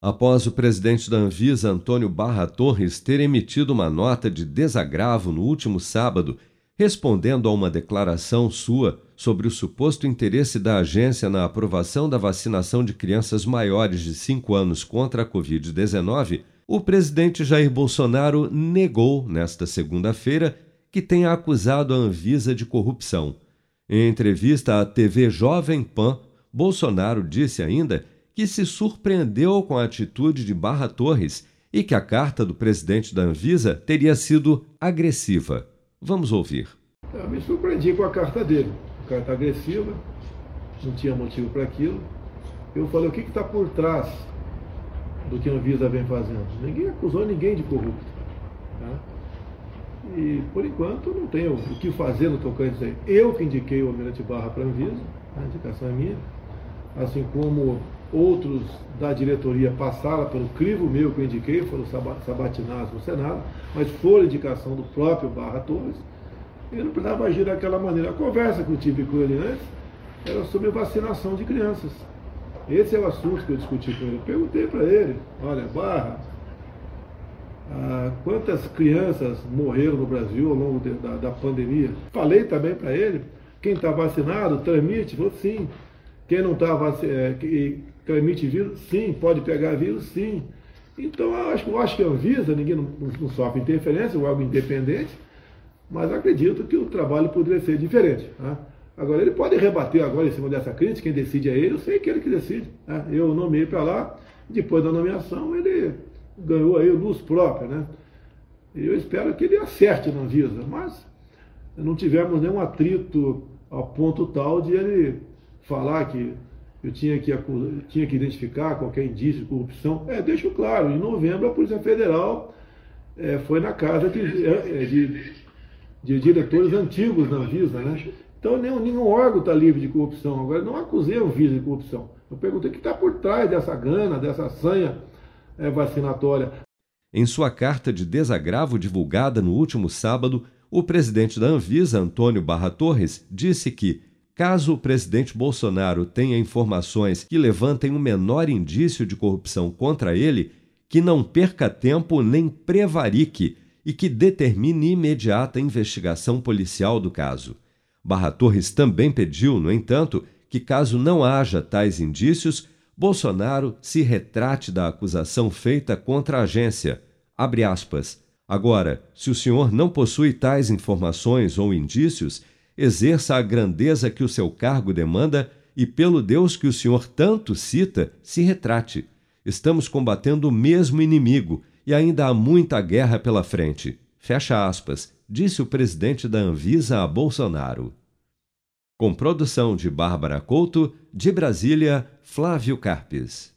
Após o presidente da Anvisa, Antônio Barra Torres, ter emitido uma nota de desagravo no último sábado, respondendo a uma declaração sua sobre o suposto interesse da agência na aprovação da vacinação de crianças maiores de 5 anos contra a Covid-19, o presidente Jair Bolsonaro negou, nesta segunda-feira, que tenha acusado a Anvisa de corrupção. Em entrevista à TV Jovem Pan, Bolsonaro disse ainda que se surpreendeu com a atitude de Barra Torres e que a carta do presidente da Anvisa teria sido agressiva. Vamos ouvir. Eu me surpreendi com a carta dele. Carta agressiva, não tinha motivo para aquilo. Eu falei, o que está por trás do que a Anvisa vem fazendo? Ninguém acusou ninguém de corrupto. Tá? E, por enquanto, não tenho o que fazer no tocante a Eu que indiquei o Almirante Barra para a Anvisa, a indicação é minha, assim como outros da diretoria passaram pelo crivo meu que eu indiquei, foram sabatinados no Senado, mas foi indicação do próprio Barra Torres, ele não precisava agir daquela maneira. A conversa que eu tive com ele antes era sobre vacinação de crianças. Esse é o assunto que eu discuti com ele. Perguntei para ele, olha, Barra, ah, quantas crianças morreram no Brasil ao longo de, da, da, pandemia? Falei também para ele, quem está vacinado, transmite? Falou sim. Quem não está é, transmite vírus? Sim. Pode pegar vírus? Sim. Então, eu acho, eu acho que a Anvisa, ninguém não, não sofre interferência, é algo independente, mas acredito que o trabalho poderia ser diferente. Né? Agora, ele pode rebater agora em cima dessa crítica, quem decide é ele, eu sei que é ele que decide. Né? Eu nomeei para lá, depois da nomeação ele ganhou aí luz própria, né? Eu espero que ele acerte na Anvisa, mas não tivemos nenhum atrito ao ponto tal de ele falar que eu tinha que, tinha que identificar qualquer indício de corrupção. É, deixo claro, em novembro a Polícia Federal é, foi na casa de, é, de, de, diretores antigos da Anvisa, né? Então nenhum, nenhum órgão está livre de corrupção. Agora, não acusei a Anvisa de corrupção. Eu perguntei o que está por trás dessa gana, dessa sanha é, vacinatória. Em sua carta de desagravo divulgada no último sábado, o presidente da Anvisa, Antônio Barra Torres, disse que, caso o presidente Bolsonaro tenha informações que levantem o menor indício de corrupção contra ele, que não perca tempo nem prevarique e que determine imediata investigação policial do caso. Barra Torres também pediu, no entanto, que caso não haja tais indícios, Bolsonaro se retrate da acusação feita contra a agência. Agora, se o senhor não possui tais informações ou indícios, exerça a grandeza que o seu cargo demanda e, pelo Deus que o senhor tanto cita, se retrate. Estamos combatendo o mesmo inimigo e ainda há muita guerra pela frente. Fecha aspas, disse o presidente da Anvisa a Bolsonaro. Com produção de Bárbara Couto, de Brasília, Flávio Carpes.